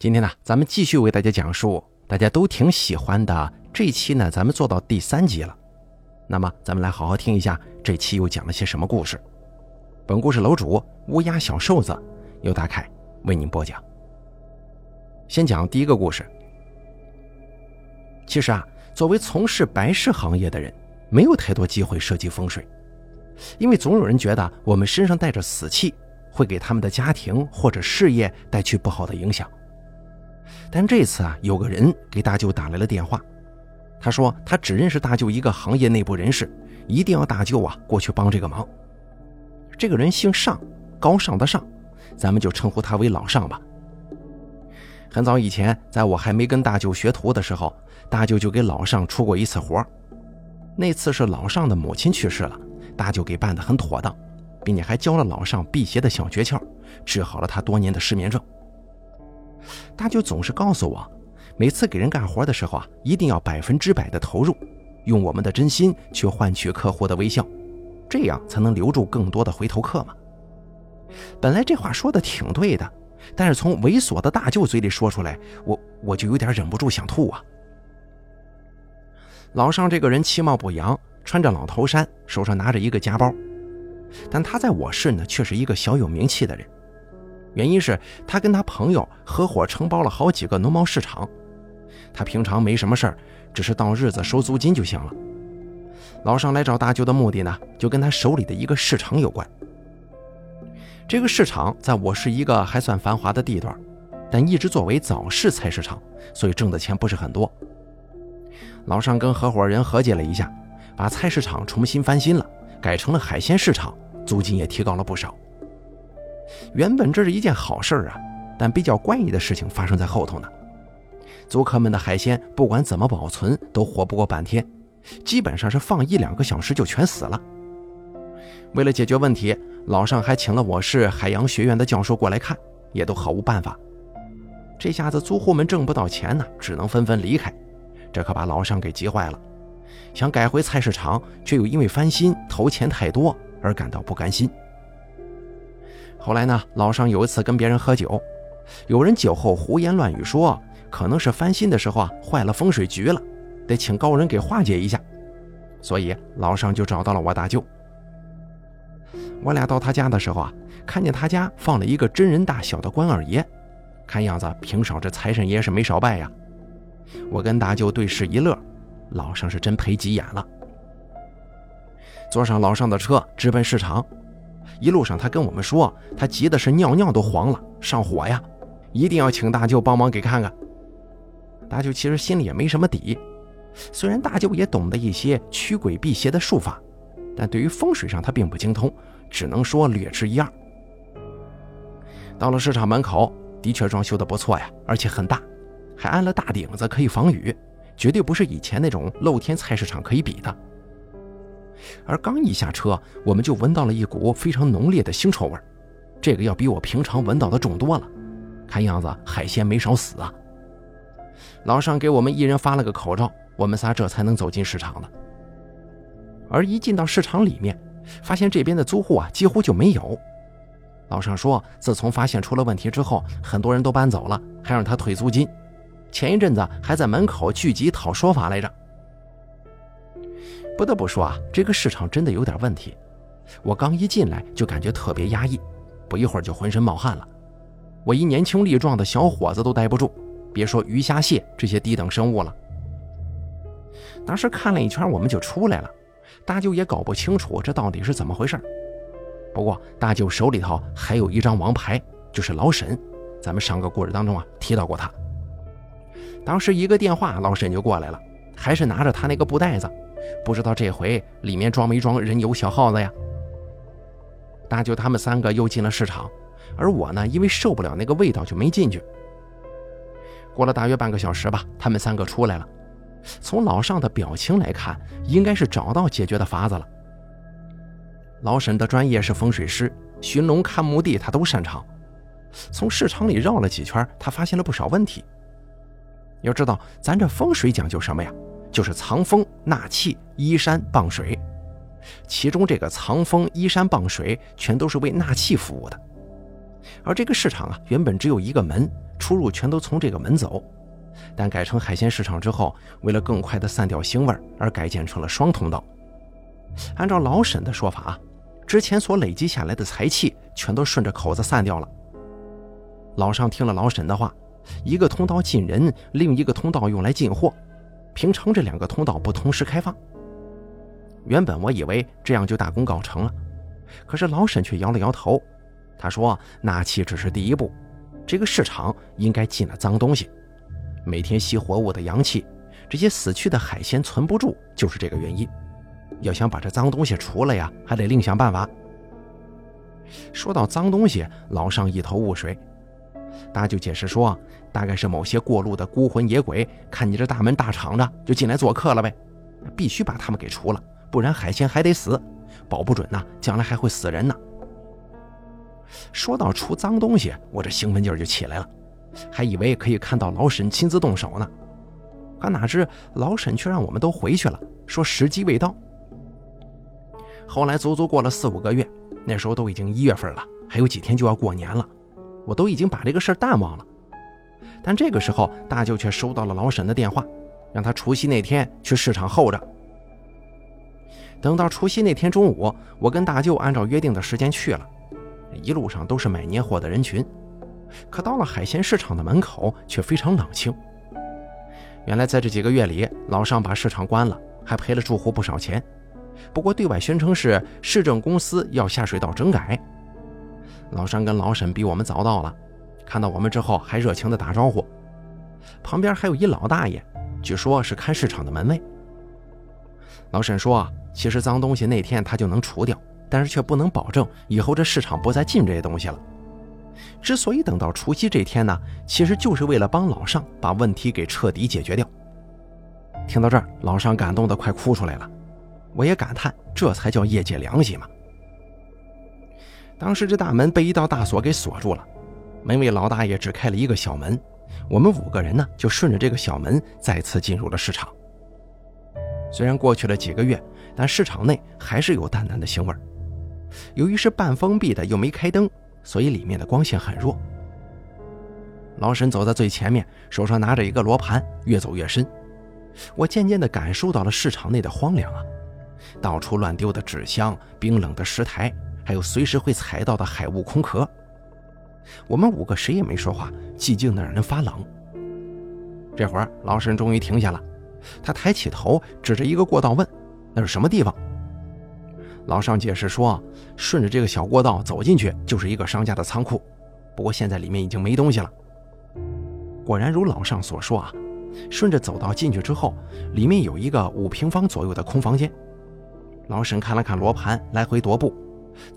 今天呢，咱们继续为大家讲述大家都挺喜欢的这期呢，咱们做到第三集了。那么，咱们来好好听一下这期又讲了些什么故事。本故事楼主乌鸦小瘦子由大凯为您播讲。先讲第一个故事。其实啊，作为从事白事行业的人，没有太多机会涉及风水，因为总有人觉得我们身上带着死气，会给他们的家庭或者事业带去不好的影响。但这次啊，有个人给大舅打来了电话，他说他只认识大舅一个行业内部人士，一定要大舅啊过去帮这个忙。这个人姓尚，高尚的尚，咱们就称呼他为老尚吧。很早以前，在我还没跟大舅学徒的时候，大舅就给老尚出过一次活那次是老尚的母亲去世了，大舅给办得很妥当，并且还教了老尚辟邪的小诀窍，治好了他多年的失眠症。大舅总是告诉我，每次给人干活的时候啊，一定要百分之百的投入，用我们的真心去换取客户的微笑，这样才能留住更多的回头客嘛。本来这话说的挺对的，但是从猥琐的大舅嘴里说出来，我我就有点忍不住想吐啊。老尚这个人其貌不扬，穿着老头衫，手上拿着一个夹包，但他在我市呢，却是一个小有名气的人。原因是他跟他朋友合伙承包了好几个农贸市场，他平常没什么事儿，只是到日子收租金就行了。老尚来找大舅的目的呢，就跟他手里的一个市场有关。这个市场在我市一个还算繁华的地段，但一直作为早市菜市场，所以挣的钱不是很多。老尚跟合伙人合计了一下，把菜市场重新翻新了，改成了海鲜市场，租金也提高了不少。原本这是一件好事啊，但比较怪异的事情发生在后头呢。租客们的海鲜不管怎么保存都活不过半天，基本上是放一两个小时就全死了。为了解决问题，老尚还请了我市海洋学院的教授过来看，也都毫无办法。这下子租户们挣不到钱呢，只能纷纷离开，这可把老尚给急坏了。想改回菜市场，却又因为翻新投钱太多而感到不甘心。后来呢，老尚有一次跟别人喝酒，有人酒后胡言乱语说，可能是翻新的时候啊坏了风水局了，得请高人给化解一下。所以老尚就找到了我大舅。我俩到他家的时候啊，看见他家放了一个真人大小的关二爷，看样子平少这财神爷是没少拜呀。我跟大舅对视一乐，老尚是真赔急眼了。坐上老尚的车，直奔市场。一路上，他跟我们说，他急的是尿尿都黄了，上火呀，一定要请大舅帮忙给看看。大舅其实心里也没什么底，虽然大舅也懂得一些驱鬼辟邪的术法，但对于风水上他并不精通，只能说略知一二。到了市场门口，的确装修的不错呀，而且很大，还安了大顶子可以防雨，绝对不是以前那种露天菜市场可以比的。而刚一下车，我们就闻到了一股非常浓烈的腥臭味这个要比我平常闻到的重多了。看样子海鲜没少死啊！老尚给我们一人发了个口罩，我们仨这才能走进市场的。而一进到市场里面，发现这边的租户啊几乎就没有。老尚说，自从发现出了问题之后，很多人都搬走了，还让他退租金。前一阵子还在门口聚集讨说法来着。不得不说啊，这个市场真的有点问题。我刚一进来就感觉特别压抑，不一会儿就浑身冒汗了。我一年轻力壮的小伙子都待不住，别说鱼虾蟹这些低等生物了。当时看了一圈，我们就出来了。大舅也搞不清楚这到底是怎么回事。不过大舅手里头还有一张王牌，就是老沈。咱们上个故事当中啊提到过他。当时一个电话，老沈就过来了，还是拿着他那个布袋子。不知道这回里面装没装人油小耗子呀？大舅他们三个又进了市场，而我呢，因为受不了那个味道，就没进去。过了大约半个小时吧，他们三个出来了。从老尚的表情来看，应该是找到解决的法子了。老沈的专业是风水师，寻龙看墓地他都擅长。从市场里绕了几圈，他发现了不少问题。要知道，咱这风水讲究什么呀？就是藏风纳气依山傍水，其中这个藏风依山傍水全都是为纳气服务的。而这个市场啊，原本只有一个门，出入全都从这个门走。但改成海鲜市场之后，为了更快的散掉腥味而改建成了双通道。按照老沈的说法啊，之前所累积下来的财气全都顺着口子散掉了。老尚听了老沈的话，一个通道进人，另一个通道用来进货，平常这两个通道不同时开放。原本我以为这样就大功告成了，可是老沈却摇了摇头，他说：“纳气只是第一步，这个市场应该进了脏东西。”每天吸活物的阳气，这些死去的海鲜存不住，就是这个原因。要想把这脏东西除了呀，还得另想办法。说到脏东西，老尚一头雾水。大舅解释说，大概是某些过路的孤魂野鬼，看你这大门大敞着，就进来做客了呗。必须把他们给除了，不然海鲜还得死，保不准呐，将来还会死人呢。说到除脏东西，我这兴奋劲儿就起来了。还以为可以看到老沈亲自动手呢，可哪知老沈却让我们都回去了，说时机未到。后来足足过了四五个月，那时候都已经一月份了，还有几天就要过年了，我都已经把这个事儿淡忘了。但这个时候，大舅却收到了老沈的电话，让他除夕那天去市场候着。等到除夕那天中午，我跟大舅按照约定的时间去了，一路上都是买年货的人群。可到了海鲜市场的门口，却非常冷清。原来在这几个月里，老尚把市场关了，还赔了住户不少钱。不过对外宣称是市政公司要下水道整改。老尚跟老沈比我们早到了，看到我们之后还热情地打招呼。旁边还有一老大爷，据说是看市场的门卫。老沈说：“其实脏东西那天他就能除掉，但是却不能保证以后这市场不再进这些东西了。”之所以等到除夕这天呢，其实就是为了帮老尚把问题给彻底解决掉。听到这儿，老尚感动得快哭出来了，我也感叹，这才叫业界良心嘛。当时这大门被一道大锁给锁住了，门卫老大爷只开了一个小门，我们五个人呢就顺着这个小门再次进入了市场。虽然过去了几个月，但市场内还是有淡淡的腥味儿由于是半封闭的，又没开灯。所以里面的光线很弱。老沈走在最前面，手上拿着一个罗盘，越走越深。我渐渐地感受到了市场内的荒凉啊，到处乱丢的纸箱、冰冷的石台，还有随时会踩到的海物空壳。我们五个谁也没说话，寂静的让人发冷。这会儿，老沈终于停下了，他抬起头，指着一个过道问：“那是什么地方？”老尚解释说：“顺着这个小过道走进去，就是一个商家的仓库。不过现在里面已经没东西了。”果然如老尚所说啊，顺着走道进去之后，里面有一个五平方左右的空房间。老沈看了看罗盘，来回踱步，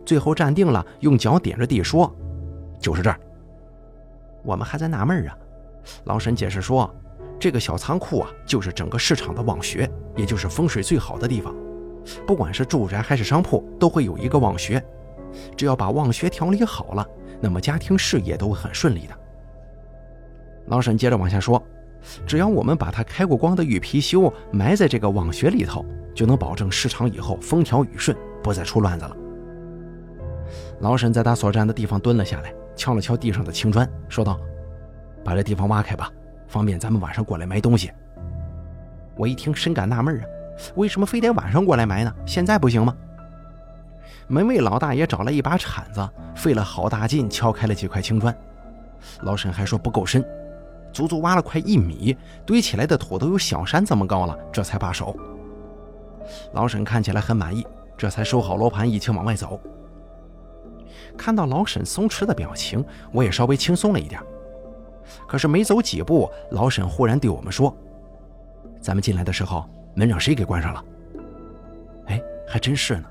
最后站定了，用脚点着地说：“就是这儿。”我们还在纳闷啊。老沈解释说：“这个小仓库啊，就是整个市场的望穴，也就是风水最好的地方。”不管是住宅还是商铺，都会有一个望穴。只要把望穴调理好了，那么家庭事业都会很顺利的。老沈接着往下说：“只要我们把他开过光的玉貔貅埋在这个望穴里头，就能保证市场以后风调雨顺，不再出乱子了。”老沈在他所站的地方蹲了下来，敲了敲地上的青砖，说道：“把这地方挖开吧，方便咱们晚上过来埋东西。”我一听，深感纳闷啊。为什么非得晚上过来埋呢？现在不行吗？门卫老大爷找来一把铲子，费了好大劲敲开了几块青砖。老沈还说不够深，足足挖了快一米，堆起来的土都有小山这么高了，这才罢手。老沈看起来很满意，这才收好罗盘，一起往外走。看到老沈松弛的表情，我也稍微轻松了一点。可是没走几步，老沈忽然对我们说：“咱们进来的时候。”门让谁给关上了？哎，还真是呢。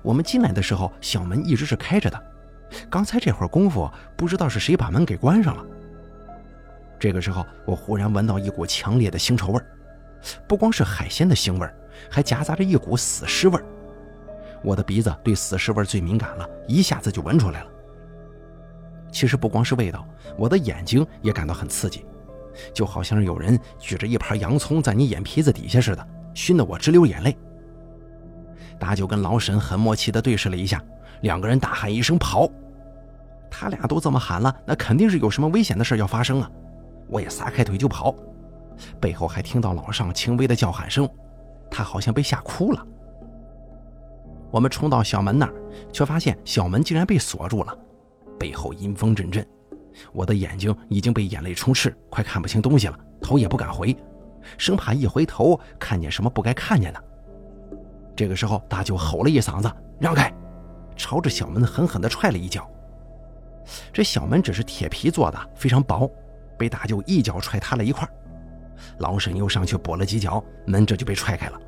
我们进来的时候，小门一直是开着的。刚才这会儿功夫，不知道是谁把门给关上了。这个时候，我忽然闻到一股强烈的腥臭味不光是海鲜的腥味还夹杂着一股死尸味我的鼻子对死尸味最敏感了，一下子就闻出来了。其实不光是味道，我的眼睛也感到很刺激。就好像是有人举着一盘洋葱在你眼皮子底下似的，熏得我直流眼泪。大舅跟老沈很默契地对视了一下，两个人大喊一声“跑”，他俩都这么喊了，那肯定是有什么危险的事要发生啊！我也撒开腿就跑，背后还听到老尚轻微的叫喊声，他好像被吓哭了。我们冲到小门那儿，却发现小门竟然被锁住了，背后阴风阵阵，我的眼睛已经被眼泪充斥，快看不清东西了，头也不敢回，生怕一回头看见什么不该看见的。这个时候，大舅吼了一嗓子：“让开！”朝着小门狠狠地踹了一脚。这小门只是铁皮做的，非常薄，被大舅一脚踹塌了一块。老沈又上去跛了几脚，门这就被踹开了。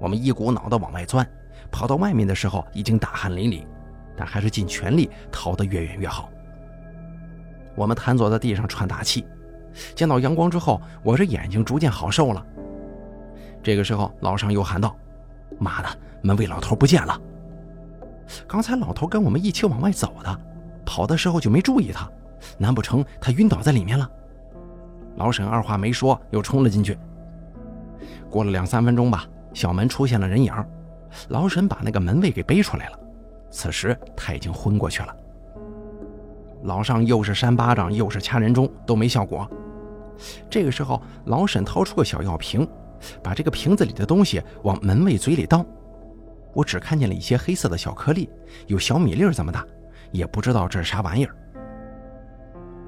我们一股脑的往外钻，跑到外面的时候已经大汗淋漓，但还是尽全力逃得越远越好。我们瘫坐在地上喘大气，见到阳光之后，我这眼睛逐渐好受了。这个时候，老尚又喊道。妈的，门卫老头不见了！刚才老头跟我们一起往外走的，跑的时候就没注意他，难不成他晕倒在里面了？老沈二话没说，又冲了进去。过了两三分钟吧，小门出现了人影，老沈把那个门卫给背出来了。此时他已经昏过去了。老尚又是扇巴掌，又是掐人中，都没效果。这个时候，老沈掏出个小药瓶。把这个瓶子里的东西往门卫嘴里倒，我只看见了一些黑色的小颗粒，有小米粒这么大，也不知道这是啥玩意儿。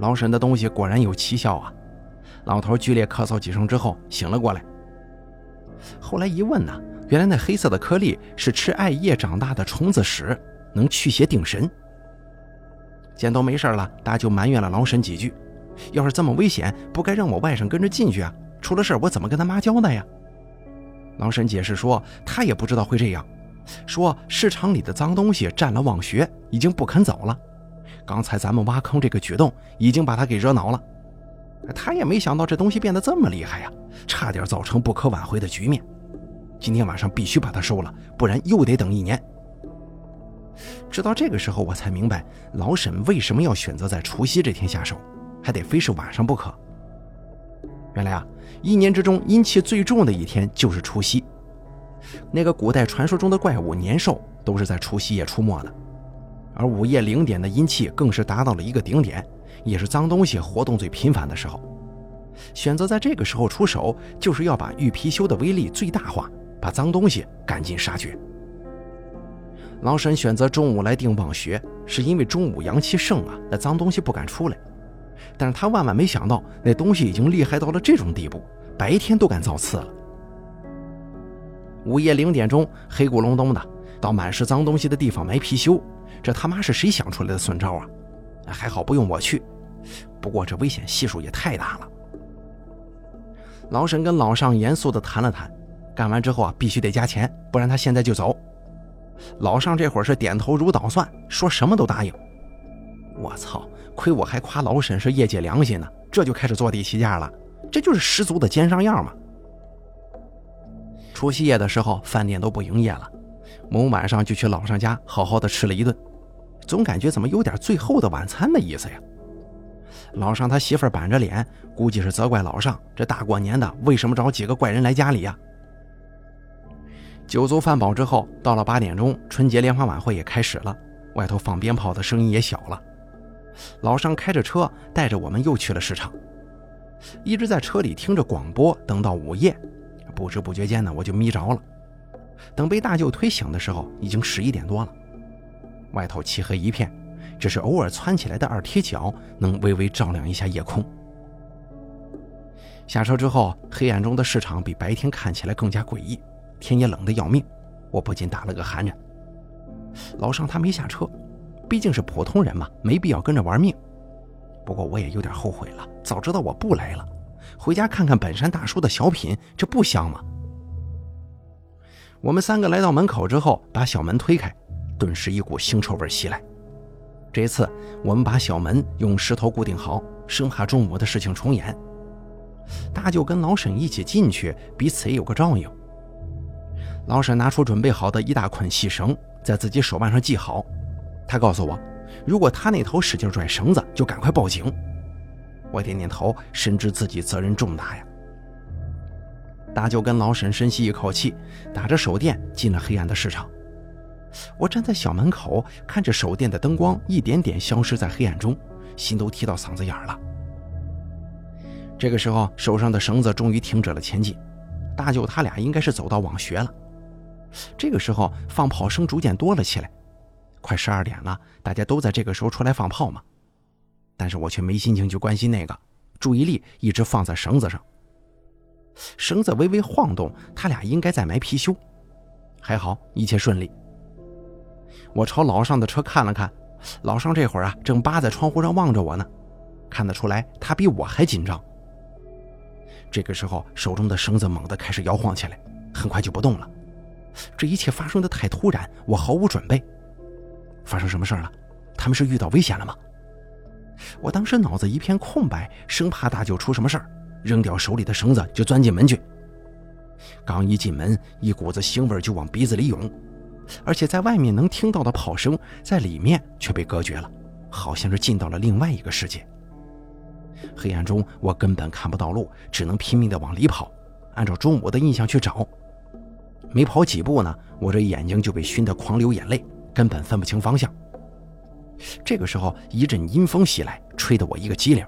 老沈的东西果然有奇效啊！老头剧烈咳嗽几声之后醒了过来。后来一问呢，原来那黑色的颗粒是吃艾叶长大的虫子屎，能驱邪定神。见都没事了，大舅埋怨了老沈几句：“要是这么危险，不该让我外甥跟着进去啊！”出了事我怎么跟他妈交代呀？老沈解释说，他也不知道会这样，说市场里的脏东西占了网穴，已经不肯走了。刚才咱们挖坑这个举动，已经把他给惹恼了。他也没想到这东西变得这么厉害呀，差点造成不可挽回的局面。今天晚上必须把它收了，不然又得等一年。直到这个时候，我才明白老沈为什么要选择在除夕这天下手，还得非是晚上不可。原来啊。一年之中阴气最重的一天就是除夕，那个古代传说中的怪物年兽都是在除夕夜出没的，而午夜零点的阴气更是达到了一个顶点，也是脏东西活动最频繁的时候。选择在这个时候出手，就是要把玉貔貅的威力最大化，把脏东西赶尽杀绝。老沈选择中午来定望穴，是因为中午阳气盛啊，那脏东西不敢出来。但是他万万没想到，那东西已经厉害到了这种地步，白天都敢造次了。午夜零点钟，黑咕隆咚的，到满是脏东西的地方埋貔貅，这他妈是谁想出来的损招啊？还好不用我去，不过这危险系数也太大了。老沈跟老尚严肃地谈了谈，干完之后啊，必须得加钱，不然他现在就走。老尚这会儿是点头如捣蒜，说什么都答应。我操！亏我还夸老沈是业界良心呢，这就开始坐地起价了，这就是十足的奸商样嘛。除夕夜的时候，饭店都不营业了，我们晚上就去老尚家好好的吃了一顿，总感觉怎么有点最后的晚餐的意思呀。老尚他媳妇板着脸，估计是责怪老尚这大过年的为什么找几个怪人来家里呀。酒足饭饱之后，到了八点钟，春节联欢晚会也开始了，外头放鞭炮的声音也小了。老尚开着车带着我们又去了市场，一直在车里听着广播，等到午夜，不知不觉间呢，我就眯着了。等被大舅推醒的时候，已经十一点多了。外头漆黑一片，只是偶尔窜起来的二踢脚能微微照亮一下夜空。下车之后，黑暗中的市场比白天看起来更加诡异，天也冷得要命，我不禁打了个寒颤。老尚他没下车。毕竟是普通人嘛，没必要跟着玩命。不过我也有点后悔了，早知道我不来了，回家看看本山大叔的小品，这不香吗？我们三个来到门口之后，把小门推开，顿时一股腥臭味袭来。这一次我们把小门用石头固定好，生怕中午的事情重演。大舅跟老沈一起进去，彼此也有个照应。老沈拿出准备好的一大捆细绳，在自己手腕上系好。他告诉我，如果他那头使劲拽绳子，就赶快报警。我点点头，深知自己责任重大呀。大舅跟老沈深吸一口气，打着手电进了黑暗的市场。我站在小门口，看着手电的灯光一点点消失在黑暗中，心都提到嗓子眼了。这个时候，手上的绳子终于停止了前进，大舅他俩应该是走到网学了。这个时候，放炮声逐渐多了起来，快十二点了，大家都在这个时候出来放炮嘛。但是我却没心情去关心那个，注意力一直放在绳子上。绳子微微晃动，他俩应该在埋貔貅。还好一切顺利。我朝老尚的车看了看，老尚这会儿啊正扒在窗户上望着我呢，看得出来他比我还紧张。这个时候手中的绳子猛地开始摇晃起来，很快就不动了。这一切发生的太突然，我毫无准备。发生什么事了？他们是遇到危险了吗？我当时脑子一片空白，生怕大舅出什么事儿，扔掉手里的绳子就钻进门去。刚一进门，一股子腥味就往鼻子里涌，而且在外面能听到的炮声，在里面却被隔绝了，好像是进到了另外一个世界。黑暗中，我根本看不到路，只能拼命地往里跑，按照中午的印象去找。没跑几步呢，我这眼睛就被熏得狂流眼泪，根本分不清方向。这个时候，一阵阴风袭来，吹得我一个激灵。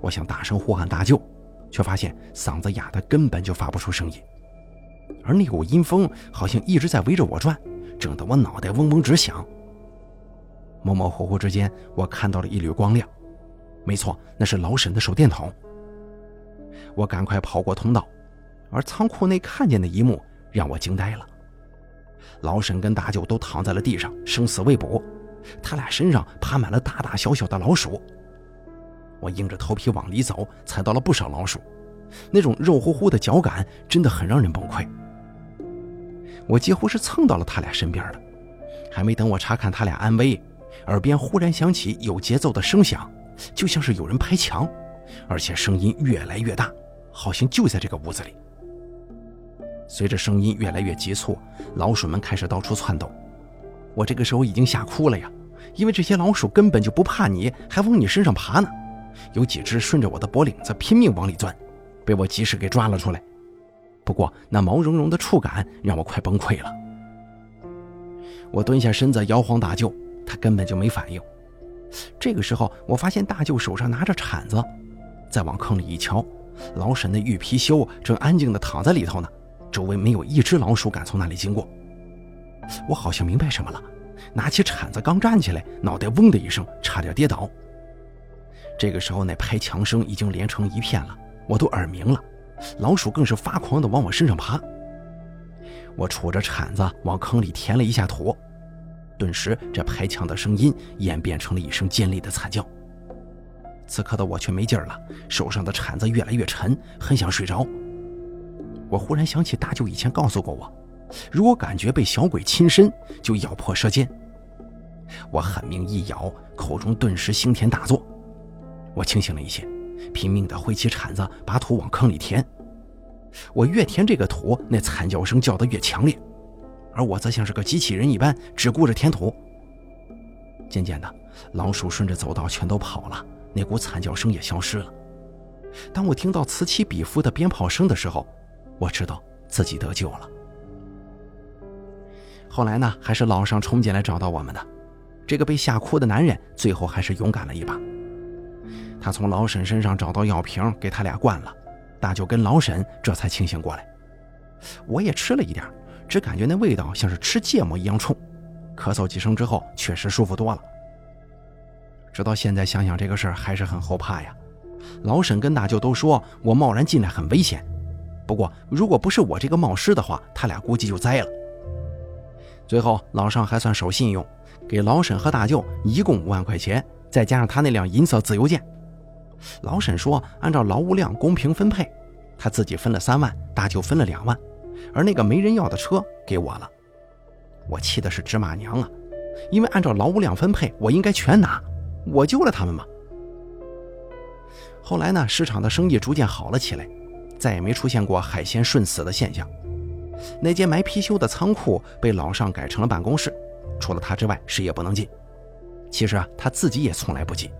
我想大声呼喊大舅。却发现嗓子哑的根本就发不出声音，而那股阴风好像一直在围着我转，整得我脑袋嗡嗡直响。模模糊糊之间，我看到了一缕光亮，没错，那是老沈的手电筒。我赶快跑过通道，而仓库内看见的一幕让我惊呆了：老沈跟大舅都躺在了地上，生死未卜，他俩身上爬满了大大小小的老鼠。我硬着头皮往里走，踩到了不少老鼠，那种肉乎乎的脚感真的很让人崩溃。我几乎是蹭到了他俩身边了，还没等我查看他俩安危，耳边忽然响起有节奏的声响，就像是有人拍墙，而且声音越来越大，好像就在这个屋子里。随着声音越来越急促，老鼠们开始到处窜动。我这个时候已经吓哭了呀，因为这些老鼠根本就不怕你，还往你身上爬呢。有几只顺着我的脖领子拼命往里钻，被我及时给抓了出来。不过那毛茸茸的触感让我快崩溃了。我蹲下身子摇晃大舅，他根本就没反应。这个时候，我发现大舅手上拿着铲子，再往坑里一瞧，老沈的玉貔貅正安静地躺在里头呢，周围没有一只老鼠敢从那里经过。我好像明白什么了，拿起铲子刚站起来，脑袋嗡的一声，差点跌倒。这个时候，那拍墙声已经连成一片了，我都耳鸣了。老鼠更是发狂地往我身上爬。我杵着铲子往坑里填了一下土，顿时这拍墙的声音演变成了一声尖利的惨叫。此刻的我却没劲儿了，手上的铲子越来越沉，很想睡着。我忽然想起大舅以前告诉过我，如果感觉被小鬼亲身，就咬破舌尖。我狠命一咬，口中顿时腥甜大作。我清醒了一些，拼命地挥起铲子，把土往坑里填。我越填这个土，那惨叫声叫得越强烈，而我则像是个机器人一般，只顾着填土。渐渐的，老鼠顺着走道全都跑了，那股惨叫声也消失了。当我听到此起彼伏的鞭炮声的时候，我知道自己得救了。后来呢，还是老尚冲进来找到我们的。这个被吓哭的男人，最后还是勇敢了一把。他从老沈身上找到药瓶，给他俩灌了。大舅跟老沈这才清醒过来。我也吃了一点，只感觉那味道像是吃芥末一样冲。咳嗽几声之后，确实舒服多了。直到现在想想这个事儿，还是很后怕呀。老沈跟大舅都说我贸然进来很危险。不过如果不是我这个冒失的话，他俩估计就栽了。最后老尚还算守信用，给老沈和大舅一共五万块钱，再加上他那辆银色自由舰。老沈说：“按照劳务量公平分配，他自己分了三万，大舅分了两万，而那个没人要的车给我了。我气的是芝麻娘啊！因为按照劳务量分配，我应该全拿，我救了他们嘛。后来呢，市场的生意逐渐好了起来，再也没出现过海鲜瞬死的现象。那间埋貔貅的仓库被老尚改成了办公室，除了他之外，谁也不能进。其实啊，他自己也从来不进。”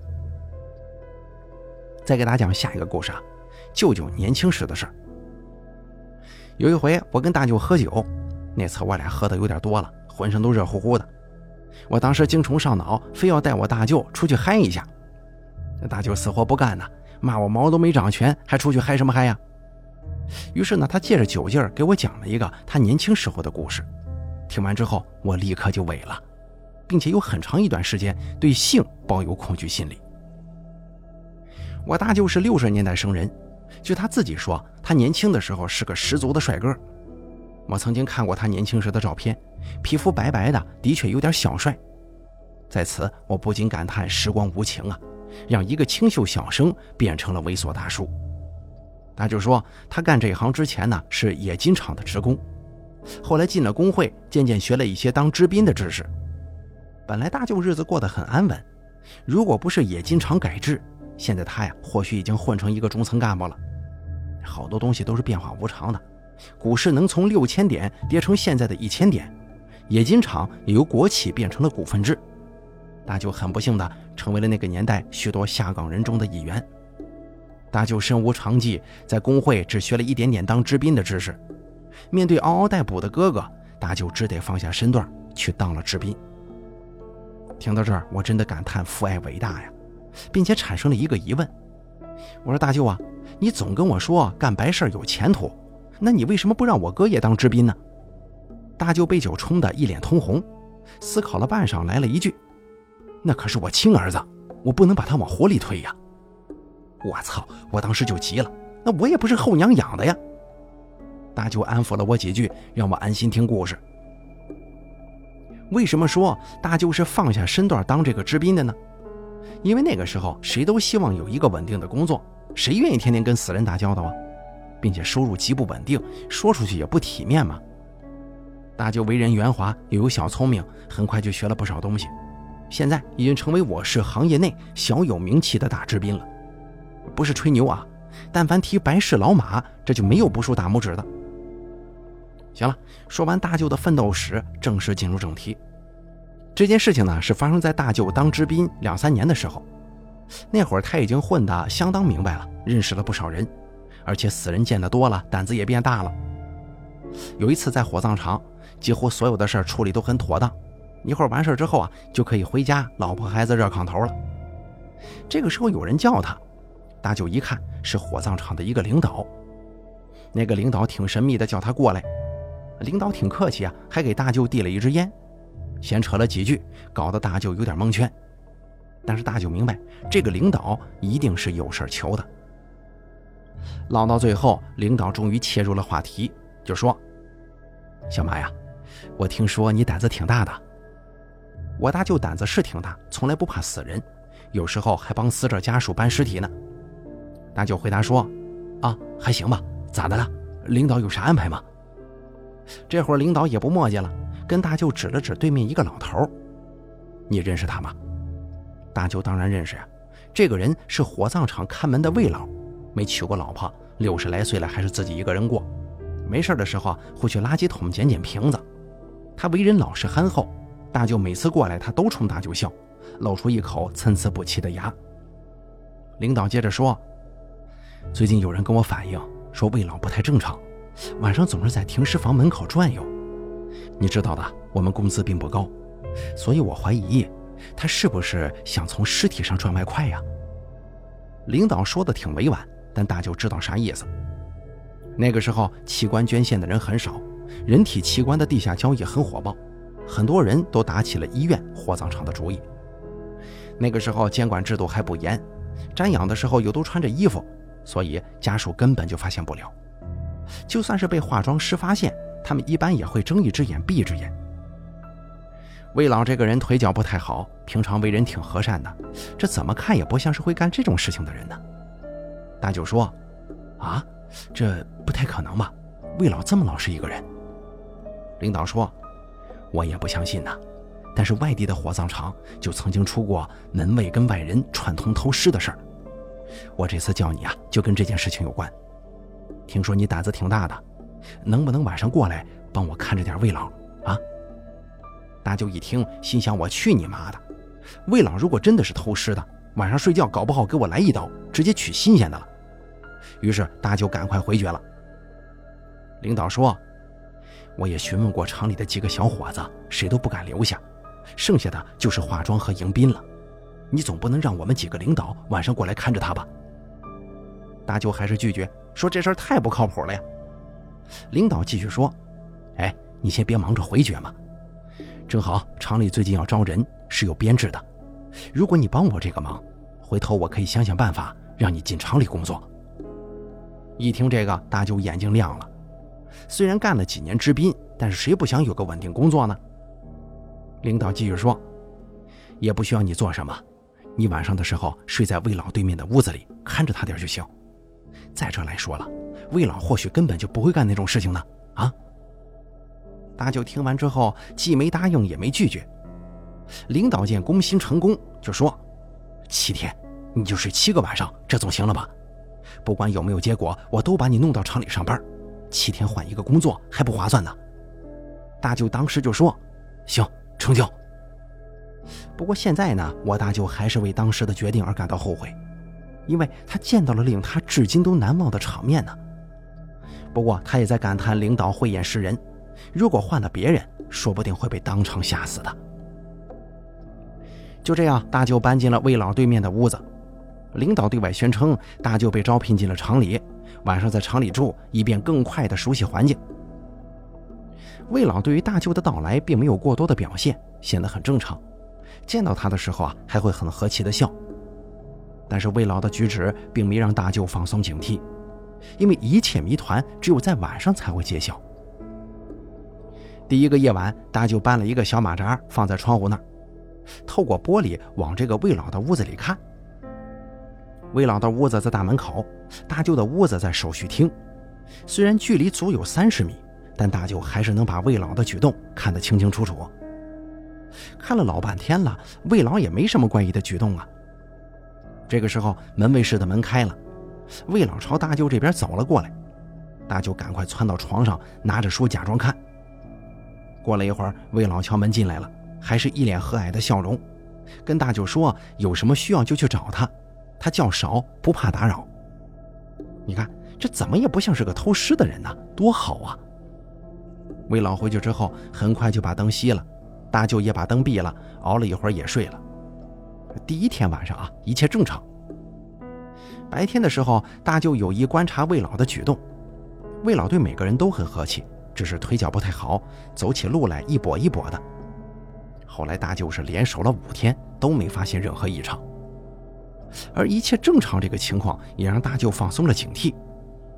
再给大家讲下一个故事啊，舅舅年轻时的事儿。有一回我跟大舅喝酒，那次我俩喝的有点多了，浑身都热乎乎的。我当时精虫上脑，非要带我大舅出去嗨一下。大舅死活不干呢，骂我毛都没长全，还出去嗨什么嗨呀？于是呢，他借着酒劲儿给我讲了一个他年轻时候的故事。听完之后，我立刻就萎了，并且有很长一段时间对性抱有恐惧心理。我大舅是六十年代生人，据他自己说，他年轻的时候是个十足的帅哥。我曾经看过他年轻时的照片，皮肤白白的，的确有点小帅。在此，我不禁感叹时光无情啊，让一个清秀小生变成了猥琐大叔。他就说，他干这行之前呢是冶金厂的职工，后来进了工会，渐渐学了一些当知宾的知识。本来大舅日子过得很安稳，如果不是冶金厂改制，现在他呀或许已经混成一个中层干部了。好多东西都是变化无常的。股市能从六千点跌成现在的一千点，冶金厂也由国企变成了股份制，大舅很不幸的成为了那个年代许多下岗人中的一员。大舅身无长技，在工会只学了一点点当知宾的知识，面对嗷嗷待哺的哥哥，大舅只得放下身段去当了知宾。听到这儿，我真的感叹父爱伟大呀，并且产生了一个疑问：我说大舅啊，你总跟我说干白事有前途。那你为什么不让我哥也当知宾呢？大舅被酒冲得一脸通红，思考了半晌，来了一句：“那可是我亲儿子，我不能把他往火里推呀！”我操！我当时就急了，那我也不是后娘养的呀。大舅安抚了我几句，让我安心听故事。为什么说大舅是放下身段当这个知宾的呢？因为那个时候谁都希望有一个稳定的工作，谁愿意天天跟死人打交道啊？并且收入极不稳定，说出去也不体面嘛。大舅为人圆滑，又有小聪明，很快就学了不少东西，现在已经成为我市行业内小有名气的大知宾了。不是吹牛啊，但凡提白氏老马，这就没有不竖大拇指的。行了，说完大舅的奋斗史，正式进入正题。这件事情呢，是发生在大舅当知宾两三年的时候，那会儿他已经混得相当明白了，认识了不少人。而且死人见得多了，胆子也变大了。有一次在火葬场，几乎所有的事处理都很妥当，一会儿完事之后啊，就可以回家，老婆孩子热炕头了。这个时候有人叫他，大舅一看是火葬场的一个领导，那个领导挺神秘的，叫他过来。领导挺客气啊，还给大舅递了一支烟，闲扯了几句，搞得大舅有点蒙圈。但是大舅明白，这个领导一定是有事求的。唠到最后，领导终于切入了话题，就说：“小马呀，我听说你胆子挺大的。我大舅胆子是挺大，从来不怕死人，有时候还帮死者家属搬尸体呢。”大舅回答说：“啊，还行吧，咋的了？领导有啥安排吗？”这会儿领导也不墨迹了，跟大舅指了指对面一个老头：“你认识他吗？”大舅当然认识啊，这个人是火葬场看门的魏老。没娶过老婆，六十来岁了还是自己一个人过。没事的时候会去垃圾桶捡捡瓶子。他为人老实憨厚，大舅每次过来他都冲大舅笑，露出一口参差不齐的牙。领导接着说：“最近有人跟我反映说魏老不太正常，晚上总是在停尸房门口转悠。你知道的，我们工资并不高，所以我怀疑他是不是想从尸体上赚外快呀？”领导说的挺委婉。但大舅知道啥意思。那个时候，器官捐献的人很少，人体器官的地下交易很火爆，很多人都打起了医院、火葬场的主意。那个时候监管制度还不严，瞻仰的时候又都穿着衣服，所以家属根本就发现不了。就算是被化妆师发现，他们一般也会睁一只眼闭一只眼。魏老这个人腿脚不太好，平常为人挺和善的，这怎么看也不像是会干这种事情的人呢？大舅说：“啊，这不太可能吧？魏老这么老实一个人。”领导说：“我也不相信呐。但是外地的火葬场就曾经出过门卫跟外人串通偷尸的事儿。我这次叫你啊，就跟这件事情有关。听说你胆子挺大的，能不能晚上过来帮我看着点魏老啊？”大舅一听，心想：“我去你妈的！魏老如果真的是偷尸的。”晚上睡觉，搞不好给我来一刀，直接取新鲜的了。于是大舅赶快回绝了。领导说：“我也询问过厂里的几个小伙子，谁都不敢留下，剩下的就是化妆和迎宾了。你总不能让我们几个领导晚上过来看着他吧？大舅还是拒绝，说这事儿太不靠谱了呀。领导继续说：“哎，你先别忙着回绝嘛，正好厂里最近要招人，是有编制的。如果你帮我这个忙，回头我可以想想办法让你进厂里工作。”一听这个，大舅眼睛亮了。虽然干了几年知宾，但是谁不想有个稳定工作呢？领导继续说：“也不需要你做什么，你晚上的时候睡在魏老对面的屋子里，看着他点就行。再者来说了，魏老或许根本就不会干那种事情呢。”啊！大舅听完之后，既没答应，也没拒绝。领导见攻心成功，就说：“七天，你就睡七个晚上，这总行了吧？不管有没有结果，我都把你弄到厂里上班。”七天换一个工作还不划算呢，大舅当时就说：“行，成交。”不过现在呢，我大舅还是为当时的决定而感到后悔，因为他见到了令他至今都难忘的场面呢。不过他也在感叹领导慧眼识人，如果换了别人，说不定会被当场吓死的。就这样，大舅搬进了魏老对面的屋子，领导对外宣称大舅被招聘进了厂里。晚上在厂里住，以便更快地熟悉环境。魏老对于大舅的到来并没有过多的表现，显得很正常。见到他的时候啊，还会很和气地笑。但是魏老的举止并没让大舅放松警惕，因为一切谜团只有在晚上才会揭晓。第一个夜晚，大舅搬了一个小马扎放在窗户那儿，透过玻璃往这个魏老的屋子里看。魏老的屋子在大门口，大舅的屋子在手续厅。虽然距离足有三十米，但大舅还是能把魏老的举动看得清清楚楚。看了老半天了，魏老也没什么怪异的举动啊。这个时候，门卫室的门开了，魏老朝大舅这边走了过来。大舅赶快窜到床上，拿着书假装看。过了一会儿，魏老敲门进来了，还是一脸和蔼的笑容，跟大舅说有什么需要就去找他。他较少，不怕打扰。你看，这怎么也不像是个偷师的人呢？多好啊！魏老回去之后，很快就把灯熄了，大舅也把灯闭了，熬了一会儿也睡了。第一天晚上啊，一切正常。白天的时候，大舅有意观察魏老的举动。魏老对每个人都很和气，只是腿脚不太好，走起路来一跛一跛的。后来大舅是连守了五天，都没发现任何异常。而一切正常，这个情况也让大舅放松了警惕。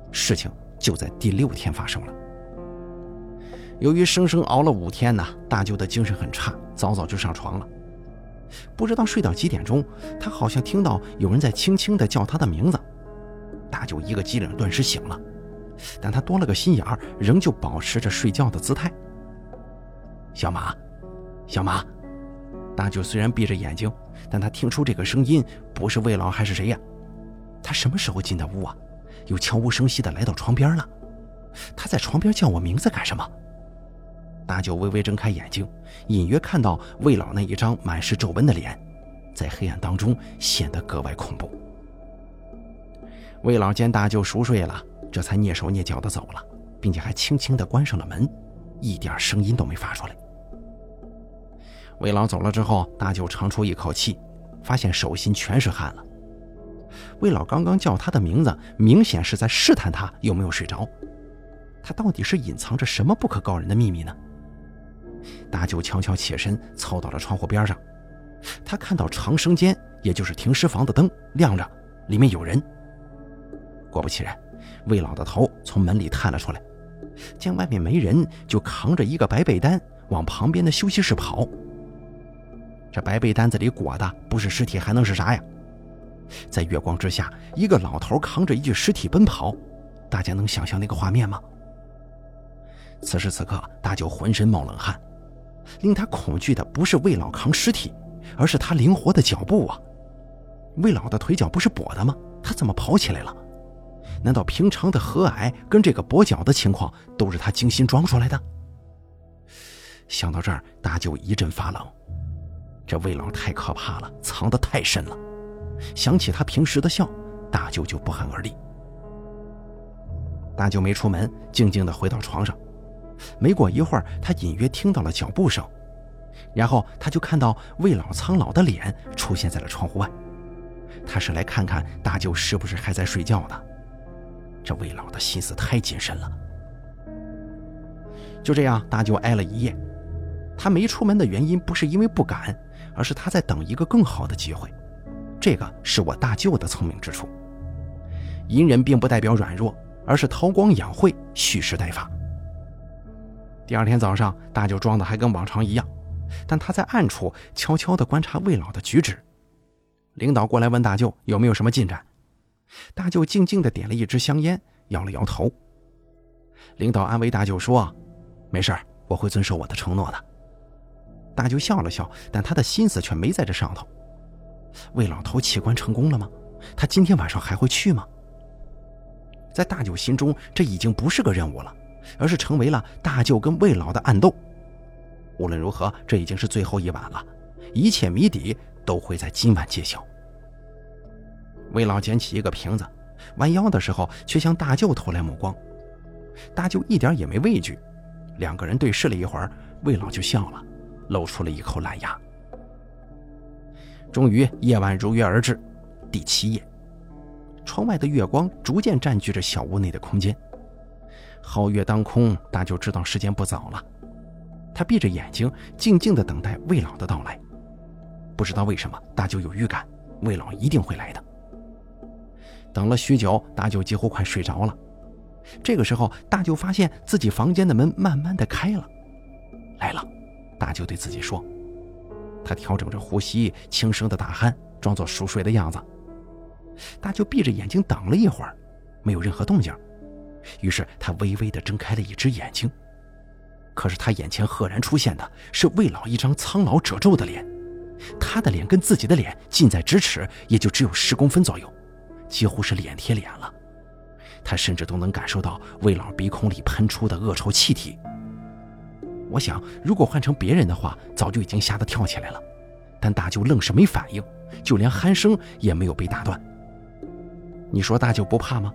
事情就在第六天发生了。由于生生熬了五天呢，大舅的精神很差，早早就上床了。不知道睡到几点钟，他好像听到有人在轻轻地叫他的名字。大舅一个机灵，顿时醒了，但他多了个心眼儿，仍旧保持着睡觉的姿态。小马，小马。大舅虽然闭着眼睛，但他听出这个声音不是魏老还是谁呀？他什么时候进的屋啊？又悄无声息地来到床边了。他在床边叫我名字干什么？大舅微微睁开眼睛，隐约看到魏老那一张满是皱纹的脸，在黑暗当中显得格外恐怖。魏老见大舅熟睡了，这才蹑手蹑脚的走了，并且还轻轻地关上了门，一点声音都没发出来。魏老走了之后，大舅长出一口气，发现手心全是汗了。魏老刚刚叫他的名字，明显是在试探他有没有睡着。他到底是隐藏着什么不可告人的秘密呢？大舅悄悄起身，凑到了窗户边上。他看到长生间，也就是停尸房的灯亮着，里面有人。果不其然，魏老的头从门里探了出来，见外面没人，就扛着一个白被单往旁边的休息室跑。这白被单子里裹的不是尸体还能是啥呀？在月光之下，一个老头扛着一具尸体奔跑，大家能想象那个画面吗？此时此刻，大舅浑身冒冷汗，令他恐惧的不是魏老扛尸体，而是他灵活的脚步啊！魏老的腿脚不是跛的吗？他怎么跑起来了？难道平常的和蔼跟这个跛脚的情况都是他精心装出来的？想到这儿，大舅一阵发冷。这魏老太可怕了，藏得太深了。想起他平时的笑，大舅就不寒而栗。大舅没出门，静静地回到床上，没过一会儿，他隐约听到了脚步声，然后他就看到魏老苍老的脸出现在了窗户外。他是来看看大舅是不是还在睡觉的。这魏老的心思太谨慎了。就这样，大舅挨了一夜。他没出门的原因不是因为不敢，而是他在等一个更好的机会。这个是我大舅的聪明之处。隐忍并不代表软弱，而是韬光养晦，蓄势待发。第二天早上，大舅装的还跟往常一样，但他在暗处悄悄地观察魏老的举止。领导过来问大舅有没有什么进展，大舅静静地点了一支香烟，摇了摇头。领导安慰大舅说：“没事我会遵守我的承诺的。”大舅笑了笑，但他的心思却没在这上头。魏老头弃官成功了吗？他今天晚上还会去吗？在大舅心中，这已经不是个任务了。而是成为了大舅跟魏老的暗斗。无论如何，这已经是最后一晚了，一切谜底都会在今晚揭晓。魏老捡起一个瓶子，弯腰的时候却向大舅投来目光。大舅一点也没畏惧，两个人对视了一会儿，魏老就笑了，露出了一口烂牙。终于，夜晚如约而至，第七夜，窗外的月光逐渐占据着小屋内的空间。皓月当空，大舅知道时间不早了。他闭着眼睛，静静地等待魏老的到来。不知道为什么，大舅有预感，魏老一定会来的。等了许久，大舅几乎快睡着了。这个时候，大舅发现自己房间的门慢慢的开了。来了，大舅对自己说。他调整着呼吸，轻声的打鼾，装作熟睡的样子。大舅闭着眼睛等了一会儿，没有任何动静。于是他微微地睁开了一只眼睛，可是他眼前赫然出现的是魏老一张苍老褶皱的脸，他的脸跟自己的脸近在咫尺，也就只有十公分左右，几乎是脸贴脸了。他甚至都能感受到魏老鼻孔里喷出的恶臭气体。我想，如果换成别人的话，早就已经吓得跳起来了，但大舅愣是没反应，就连鼾声也没有被打断。你说大舅不怕吗？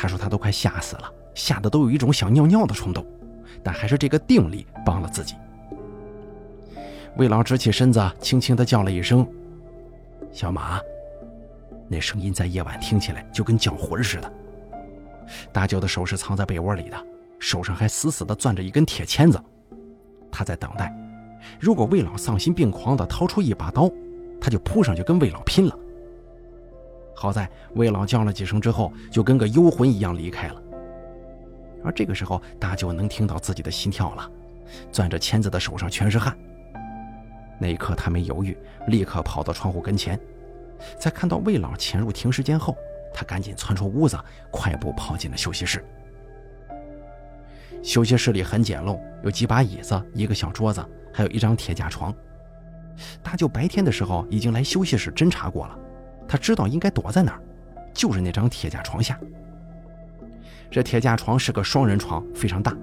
他说他都快吓死了，吓得都有一种想尿尿的冲动，但还是这个定力帮了自己。魏老直起身子，轻轻地叫了一声：“小马。”那声音在夜晚听起来就跟叫魂似的。大舅的手是藏在被窝里的，手上还死死地攥着一根铁签子，他在等待。如果魏老丧心病狂地掏出一把刀，他就扑上去跟魏老拼了。好在魏老叫了几声之后，就跟个幽魂一样离开了。而这个时候，大舅能听到自己的心跳了，攥着签子的手上全是汗。那一刻，他没犹豫，立刻跑到窗户跟前，在看到魏老潜入停尸间后，他赶紧窜出屋子，快步跑进了休息室。休息室里很简陋，有几把椅子、一个小桌子，还有一张铁架床。大舅白天的时候已经来休息室侦查过了。他知道应该躲在哪儿，就是那张铁架床下。这铁架床是个双人床，非常大。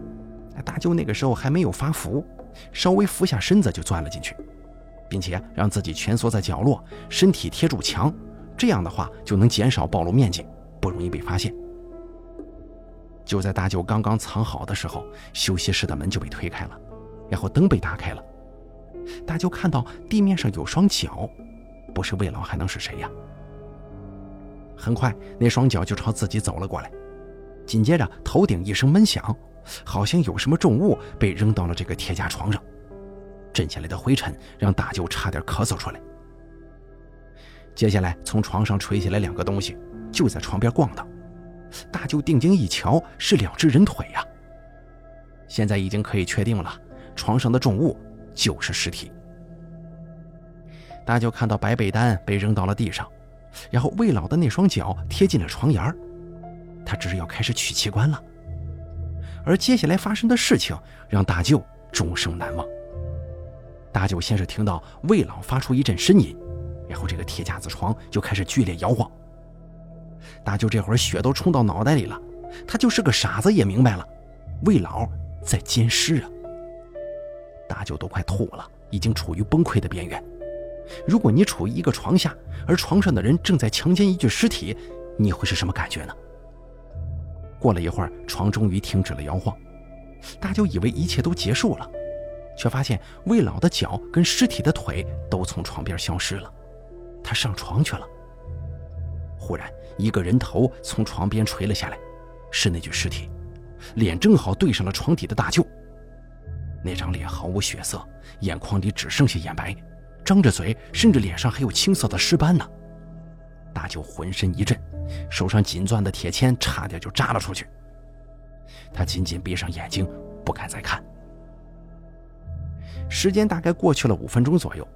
大舅那个时候还没有发福，稍微俯下身子就钻了进去，并且让自己蜷缩在角落，身体贴住墙，这样的话就能减少暴露面积，不容易被发现。就在大舅刚刚藏好的时候，休息室的门就被推开了，然后灯被打开了。大舅看到地面上有双脚，不是魏老还能是谁呀？很快，那双脚就朝自己走了过来，紧接着头顶一声闷响，好像有什么重物被扔到了这个铁架床上，震下来的灰尘让大舅差点咳嗽出来。接下来，从床上垂下来两个东西，就在床边逛荡。大舅定睛一瞧，是两只人腿呀。现在已经可以确定了，床上的重物就是尸体。大舅看到白被单被扔到了地上。然后魏老的那双脚贴近了床沿儿，他这是要开始取器官了。而接下来发生的事情让大舅终生难忘。大舅先是听到魏老发出一阵呻吟，然后这个铁架子床就开始剧烈摇晃。大舅这会儿血都冲到脑袋里了，他就是个傻子也明白了，魏老在监尸啊！大舅都快吐了，已经处于崩溃的边缘。如果你处于一个床下，而床上的人正在强奸一具尸体，你会是什么感觉呢？过了一会儿，床终于停止了摇晃，大舅以为一切都结束了，却发现魏老的脚跟尸体的腿都从床边消失了。他上床去了。忽然，一个人头从床边垂了下来，是那具尸体，脸正好对上了床底的大舅。那张脸毫无血色，眼眶里只剩下眼白，张着嘴，甚至脸上还有青色的尸斑呢。大舅浑身一震，手上紧攥的铁签差点就扎了出去。他紧紧闭上眼睛，不敢再看。时间大概过去了五分钟左右，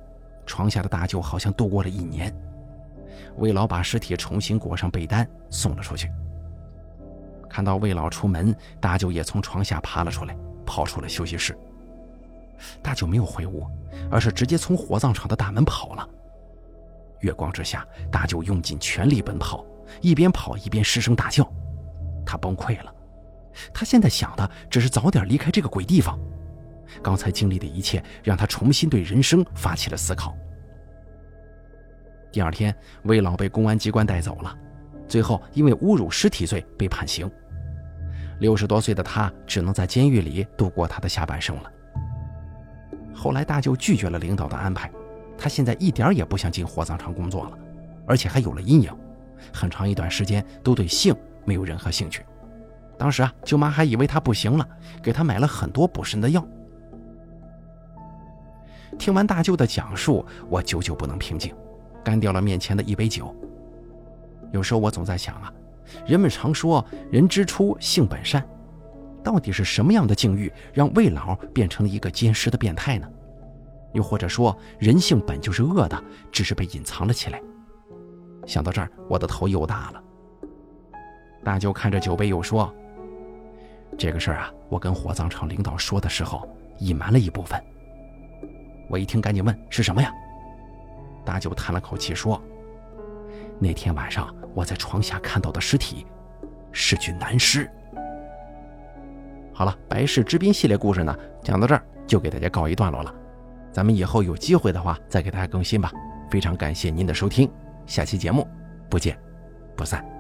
床下的大舅好像度过了一年。魏老把尸体重新裹上被单，送了出去。看到魏老出门，大舅也从床下爬了出来，跑出了休息室。大舅没有回屋，而是直接从火葬场的大门跑了。月光之下，大舅用尽全力奔跑，一边跑一边失声大叫。他崩溃了，他现在想的只是早点离开这个鬼地方。刚才经历的一切让他重新对人生发起了思考。第二天，魏老被公安机关带走了，最后因为侮辱尸体罪被判刑。六十多岁的他只能在监狱里度过他的下半生了。后来，大舅拒绝了领导的安排，他现在一点也不想进火葬场工作了，而且还有了阴影，很长一段时间都对性没有任何兴趣。当时啊，舅妈还以为他不行了，给他买了很多补肾的药。听完大舅的讲述，我久久不能平静，干掉了面前的一杯酒。有时候我总在想啊，人们常说“人之初，性本善”。到底是什么样的境遇让魏老变成了一个奸尸的变态呢？又或者说，人性本就是恶的，只是被隐藏了起来？想到这儿，我的头又大了。大舅看着酒杯又说：“这个事儿啊，我跟火葬场领导说的时候，隐瞒了一部分。”我一听，赶紧问：“是什么呀？”大舅叹了口气说：“那天晚上我在床下看到的尸体，是具男尸。”好了，白氏之滨系列故事呢，讲到这儿就给大家告一段落了。咱们以后有机会的话，再给大家更新吧。非常感谢您的收听，下期节目不见不散。